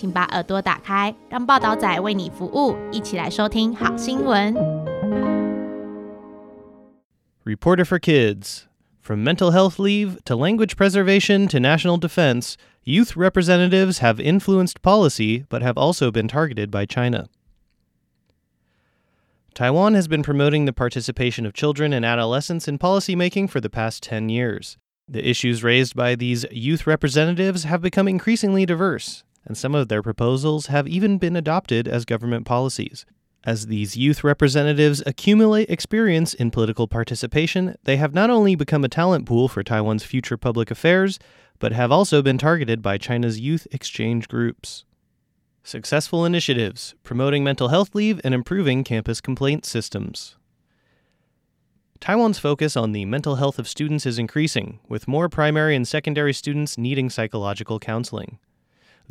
请把耳朵打开，让报道仔为你服务，一起来收听好新闻。 Reporter for Kids. From mental health leave to language preservation to national defense, youth representatives have influenced policy but have also been targeted by China. Taiwan has been promoting the participation of children and adolescents in policymaking for the past 10 years. The issues raised by these youth representatives have become increasingly diverse, and some of their proposals have even been adopted as government policies. As these youth representatives accumulate experience in political participation, they have not only become a talent pool for Taiwan's future public affairs, but have also been targeted by China's youth exchange groups. Successful initiatives promoting mental health leave and improving campus complaint systems. Taiwan's focus on the mental health of students is increasing, with more primary and secondary students needing psychological counseling.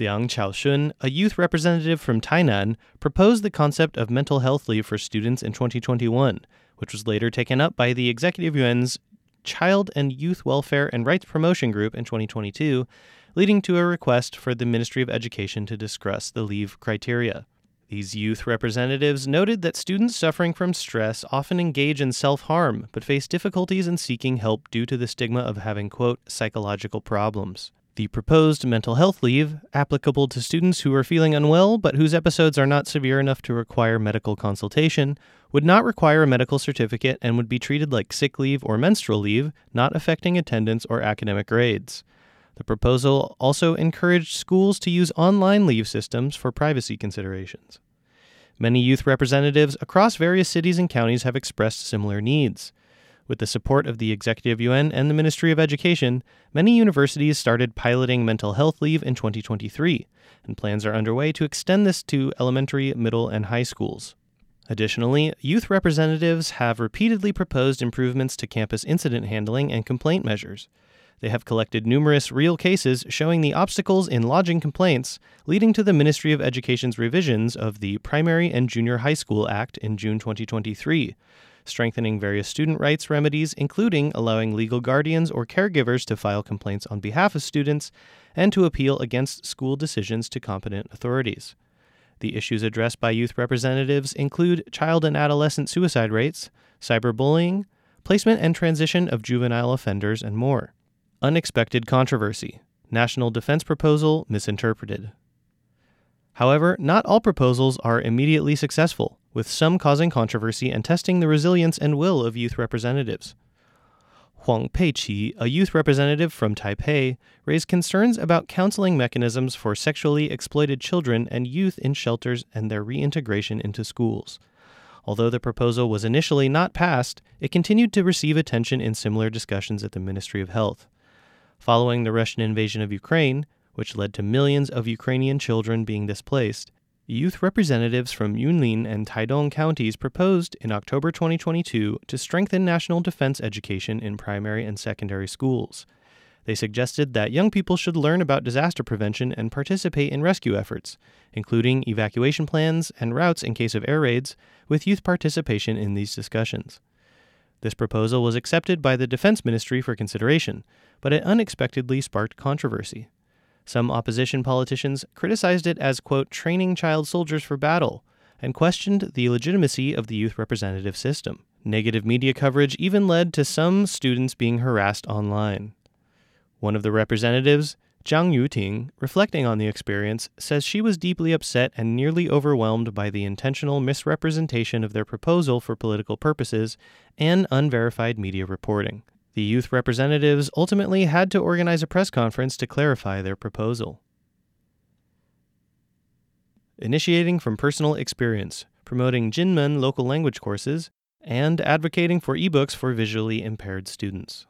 Liang Chaoshun, a youth representative from Tainan, proposed the concept of mental health leave for students in 2021, which was later taken up by the Executive Yuan's Child and Youth Welfare and Rights Promotion Group in 2022, leading to a request for the Ministry of Education to discuss the leave criteria. These youth representatives noted that students suffering from stress often engage in self harm, but face difficulties in seeking help due to the stigma of having, quote, psychological problems. The proposed mental health leave, applicable to students who are feeling unwell but whose episodes are not severe enough to require medical consultation, would not require a medical certificate and would be treated like sick leave or menstrual leave, not affecting attendance or academic grades. The proposal also encouraged schools to use online leave systems for privacy considerations. Many youth representatives across various cities and counties have expressed similar needs. With the support of the Executive Yuan and the Ministry of Education, many universities started piloting mental health leave in 2023, and plans are underway to extend this to elementary, middle, and high schools. Additionally, youth representatives have repeatedly proposed improvements to campus incident handling and complaint measures. They have collected numerous real cases showing the obstacles in lodging complaints, leading to the Ministry of Education's revisions of the Primary and Junior High School Act in June 2023, strengthening various student rights remedies, including allowing legal guardians or caregivers to file complaints on behalf of students and to appeal against school decisions to competent authorities. The issues addressed by youth representatives include child and adolescent suicide rates, cyberbullying, placement and transition of juvenile offenders, and more. Unexpected controversy. National defense proposal misinterpreted. However, not all proposals are immediately successful, with some causing controversy and testing the resilience and will of youth representatives. Huang Peiqi, a youth representative from Taipei, raised concerns about counseling mechanisms for sexually exploited children and youth in shelters and their reintegration into schools. Although the proposal was initially not passed, it continued to receive attention in similar discussions at the Ministry of Health. Following the Russian invasion of Ukraine, which led to millions of Ukrainian children being displaced, youth representatives from Yunlin and Taidong counties proposed in October 2022 to strengthen national defense education in primary and secondary schools. They suggested that young people should learn about disaster prevention and participate in rescue efforts, including evacuation plans and routes in case of air raids, with youth participation in these discussions. This proposal was accepted by the Defense Ministry for consideration, but it unexpectedly sparked controversy. Some opposition politicians criticized it as, quote, training child soldiers for battle, and questioned the legitimacy of the youth representative system. Negative media coverage even led to some students being harassed online. One of the representatives, Zhang Yuting, reflecting on the experience, says she was deeply upset and nearly overwhelmed by the intentional misrepresentation of their proposal for political purposes and unverified media reporting. The youth representatives ultimately had to organize a press conference to clarify their proposal. Initiating from personal experience, promoting Jinmen local language courses, and advocating for ebooks for visually impaired students.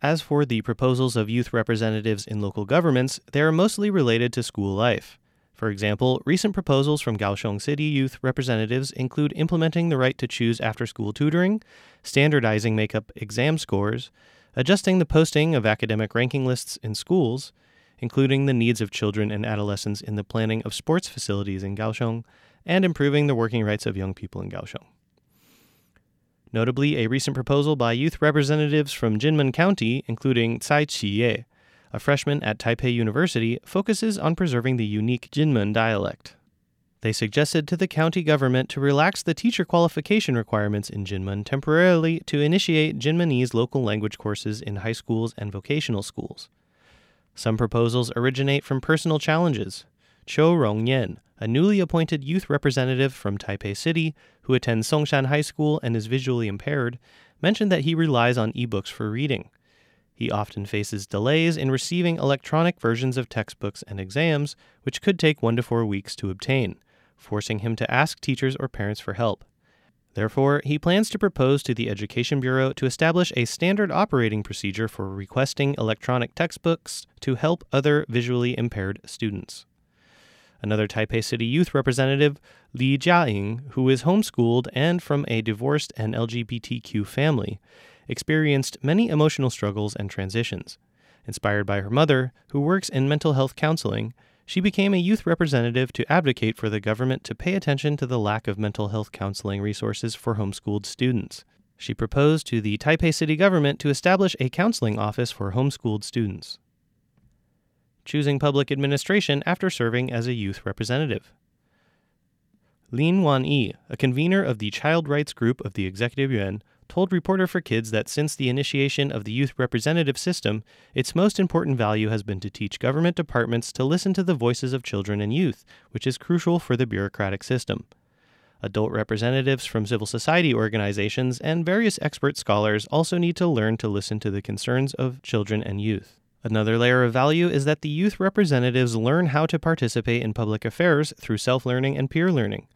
As for the proposals of youth representatives in local governments, they are mostly related to school life. For example, recent proposals from Kaohsiung City youth representatives include implementing the right to choose after school tutoring, standardizing makeup exam scores, adjusting the posting of academic ranking lists in schools, including the needs of children and adolescents in the planning of sports facilities in Kaohsiung, and improving the working rights of young people in Kaohsiung. Notably, a recent proposal by youth representatives from Jinmen County, including Tsai Chi-ye, a freshman at Taipei University, focuses on preserving the unique Jinmen dialect. They suggested to the county government to relax the teacher qualification requirements in Jinmen temporarily to initiate Jinmenese local language courses in high schools and vocational schools. Some proposals originate from personal challenges. Cho Rongyan, a newly appointed youth representative from Taipei City who attends Songshan High School and is visually impaired, mentioned that he relies on ebooks for reading. He often faces delays in receiving electronic versions of textbooks and exams, which could take one to four weeks to obtain, forcing him to ask teachers or parents for help. Therefore, he plans to propose to the Education Bureau to establish a standard operating procedure for requesting electronic textbooks to help other visually impaired students. Another Taipei City youth representative, Li Jiaying, who is homeschooled and from a divorced and LGBTQ family, experienced many emotional struggles and transitions. Inspired by her mother, who works in mental health counseling, she became a youth representative to advocate for the government to pay attention to the lack of mental health counseling resources for homeschooled students. She proposed to the Taipei city government to establish a counseling office for homeschooled students. Choosing public administration after serving as a youth representative. Lin Wan Yi, a convener of the child rights group of the Executive Yuan, told Reporter for Kids that since the initiation of the youth representative system, its most important value has been to teach government departments to listen to the voices of children and youth, which is crucial for the bureaucratic system. Adult representatives from civil society organizations and various expert scholars also need to learn to listen to the concerns of children and youth. Another layer of value is that the youth representatives learn how to participate in public affairs through self learning and peer learning.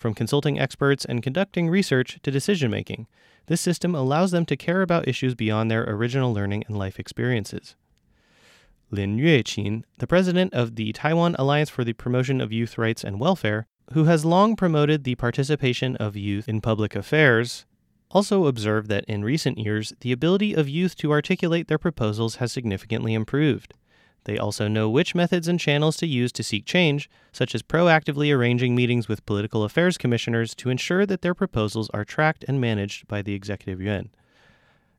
From consulting experts and conducting research to decision making, this system allows them to care about issues beyond their original learning and life experiences. Lin Yueqin, the president of the Taiwan Alliance for the Promotion of Youth Rights and Welfare, who has long promoted the participation of youth in public affairs, also observed that in recent years the ability of youth to articulate their proposals has significantly improved. They also know which methods and channels to use to seek change, such as proactively arranging meetings with political affairs commissioners to ensure that their proposals are tracked and managed by the Executive Yuan.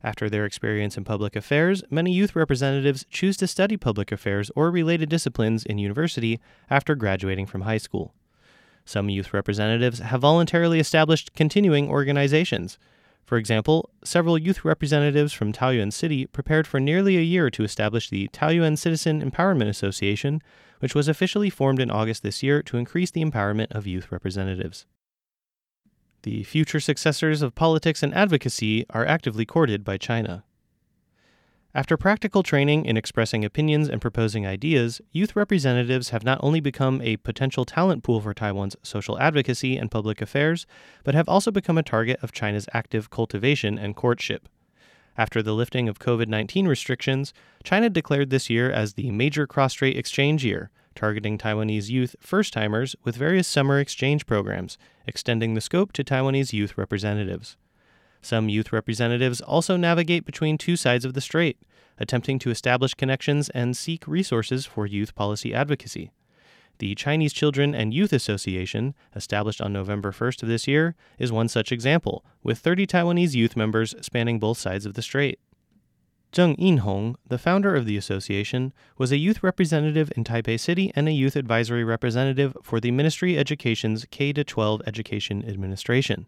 After their experience in public affairs, many youth representatives choose to study public affairs or related disciplines in university after graduating from high school. Some youth representatives have voluntarily established continuing organizations, for example, several youth representatives from Taoyuan City prepared for nearly a year to establish the Taoyuan Citizen Empowerment Association, which was officially formed in August this year to increase the empowerment of youth representatives. The future successors of politics and advocacy are actively courted by China. After practical training in expressing opinions and proposing ideas, youth representatives have not only become a potential talent pool for Taiwan's social advocacy and public affairs, but have also become a target of China's active cultivation and courtship. After the lifting of COVID 19 restrictions, China declared this year as the major cross strait exchange year, targeting Taiwanese youth first timers with various summer exchange programs, extending the scope to Taiwanese youth representatives. Some youth representatives also navigate between two sides of the strait, attempting to establish connections and seek resources for youth policy advocacy. The Chinese Children and Youth Association, established on November 1st of this year, is one such example, with 30 Taiwanese youth members spanning both sides of the strait. Zheng Yinhong, the founder of the association, was a youth representative in Taipei City and a youth advisory representative for the Ministry Education's K 12 Education Administration.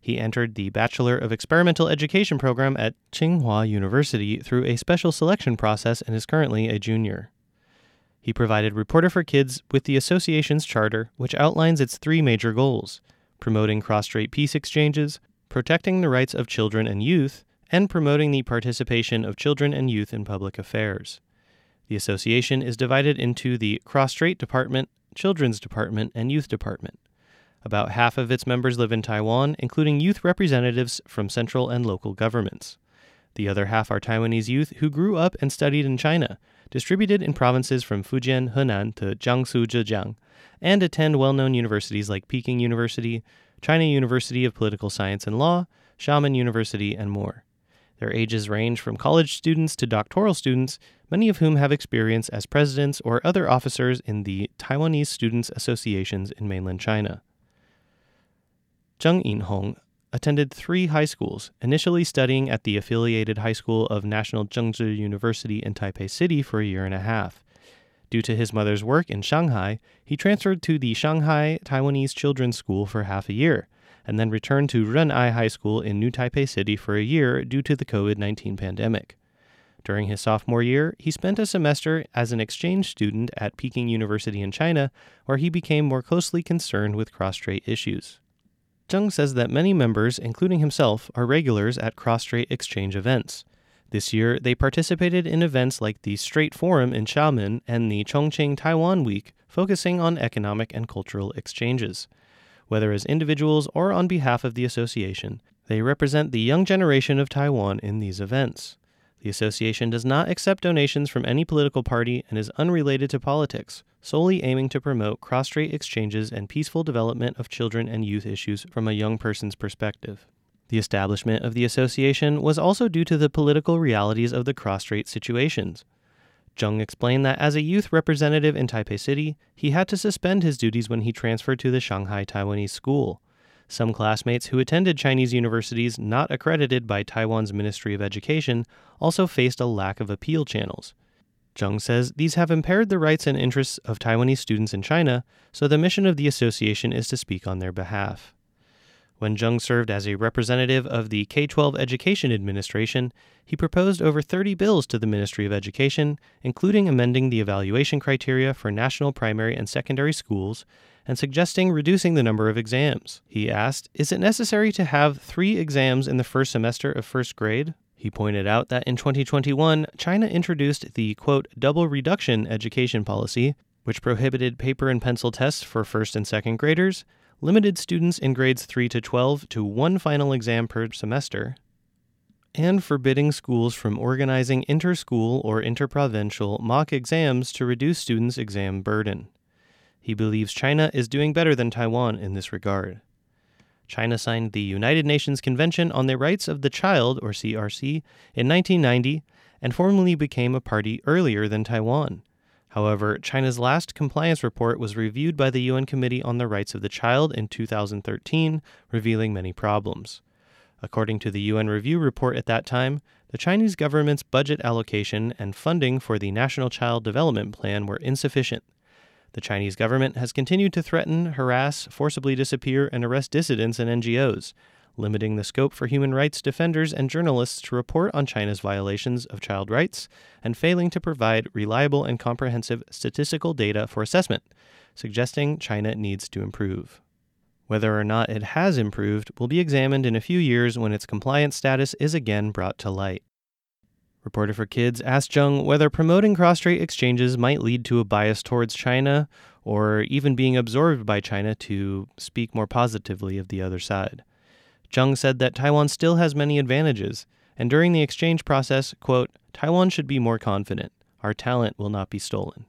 He entered the Bachelor of Experimental Education program at Tsinghua University through a special selection process and is currently a junior. He provided Reporter for Kids with the association's charter, which outlines its three major goals promoting cross strait peace exchanges, protecting the rights of children and youth, and promoting the participation of children and youth in public affairs. The association is divided into the Cross Strait Department, Children's Department, and Youth Department. About half of its members live in Taiwan, including youth representatives from central and local governments. The other half are Taiwanese youth who grew up and studied in China, distributed in provinces from Fujian, Henan to Jiangsu, Zhejiang, and attend well known universities like Peking University, China University of Political Science and Law, Xiamen University, and more. Their ages range from college students to doctoral students, many of whom have experience as presidents or other officers in the Taiwanese Students' Associations in mainland China. Zheng Yinhong attended three high schools, initially studying at the affiliated high school of National Chengchi University in Taipei City for a year and a half. Due to his mother's work in Shanghai, he transferred to the Shanghai Taiwanese Children's School for half a year, and then returned to Ren'ai High School in New Taipei City for a year due to the COVID 19 pandemic. During his sophomore year, he spent a semester as an exchange student at Peking University in China, where he became more closely concerned with cross strait issues. Zheng says that many members, including himself, are regulars at cross strait exchange events. This year, they participated in events like the Strait Forum in Xiamen and the Chongqing Taiwan Week, focusing on economic and cultural exchanges. Whether as individuals or on behalf of the association, they represent the young generation of Taiwan in these events. The association does not accept donations from any political party and is unrelated to politics, solely aiming to promote cross strait exchanges and peaceful development of children and youth issues from a young person's perspective. The establishment of the association was also due to the political realities of the cross strait situations. Zheng explained that as a youth representative in Taipei City, he had to suspend his duties when he transferred to the Shanghai Taiwanese School. Some classmates who attended Chinese universities not accredited by Taiwan's Ministry of Education also faced a lack of appeal channels. Zheng says these have impaired the rights and interests of Taiwanese students in China, so the mission of the association is to speak on their behalf. When Zheng served as a representative of the K 12 Education Administration, he proposed over 30 bills to the Ministry of Education, including amending the evaluation criteria for national primary and secondary schools and suggesting reducing the number of exams. He asked, Is it necessary to have three exams in the first semester of first grade? He pointed out that in 2021, China introduced the quote, double reduction education policy, which prohibited paper and pencil tests for first and second graders limited students in grades 3 to 12 to one final exam per semester, and forbidding schools from organizing inter-school or interprovincial mock exams to reduce students' exam burden. He believes China is doing better than Taiwan in this regard. China signed the United Nations Convention on the Rights of the Child, or CRC, in 1990 and formally became a party earlier than Taiwan. However, China's last compliance report was reviewed by the UN Committee on the Rights of the Child in 2013, revealing many problems. According to the UN review report at that time, the Chinese government's budget allocation and funding for the National Child Development Plan were insufficient. The Chinese government has continued to threaten, harass, forcibly disappear, and arrest dissidents and NGOs, limiting the scope for human rights defenders and journalists to report on China's violations of child rights, and failing to provide reliable and comprehensive statistical data for assessment, suggesting China needs to improve. Whether or not it has improved will be examined in a few years when its compliance status is again brought to light. Reporter for Kids asked Zheng whether promoting cross strait exchanges might lead to a bias towards China or even being absorbed by China to speak more positively of the other side. Zheng said that Taiwan still has many advantages, and during the exchange process, quote, Taiwan should be more confident. Our talent will not be stolen.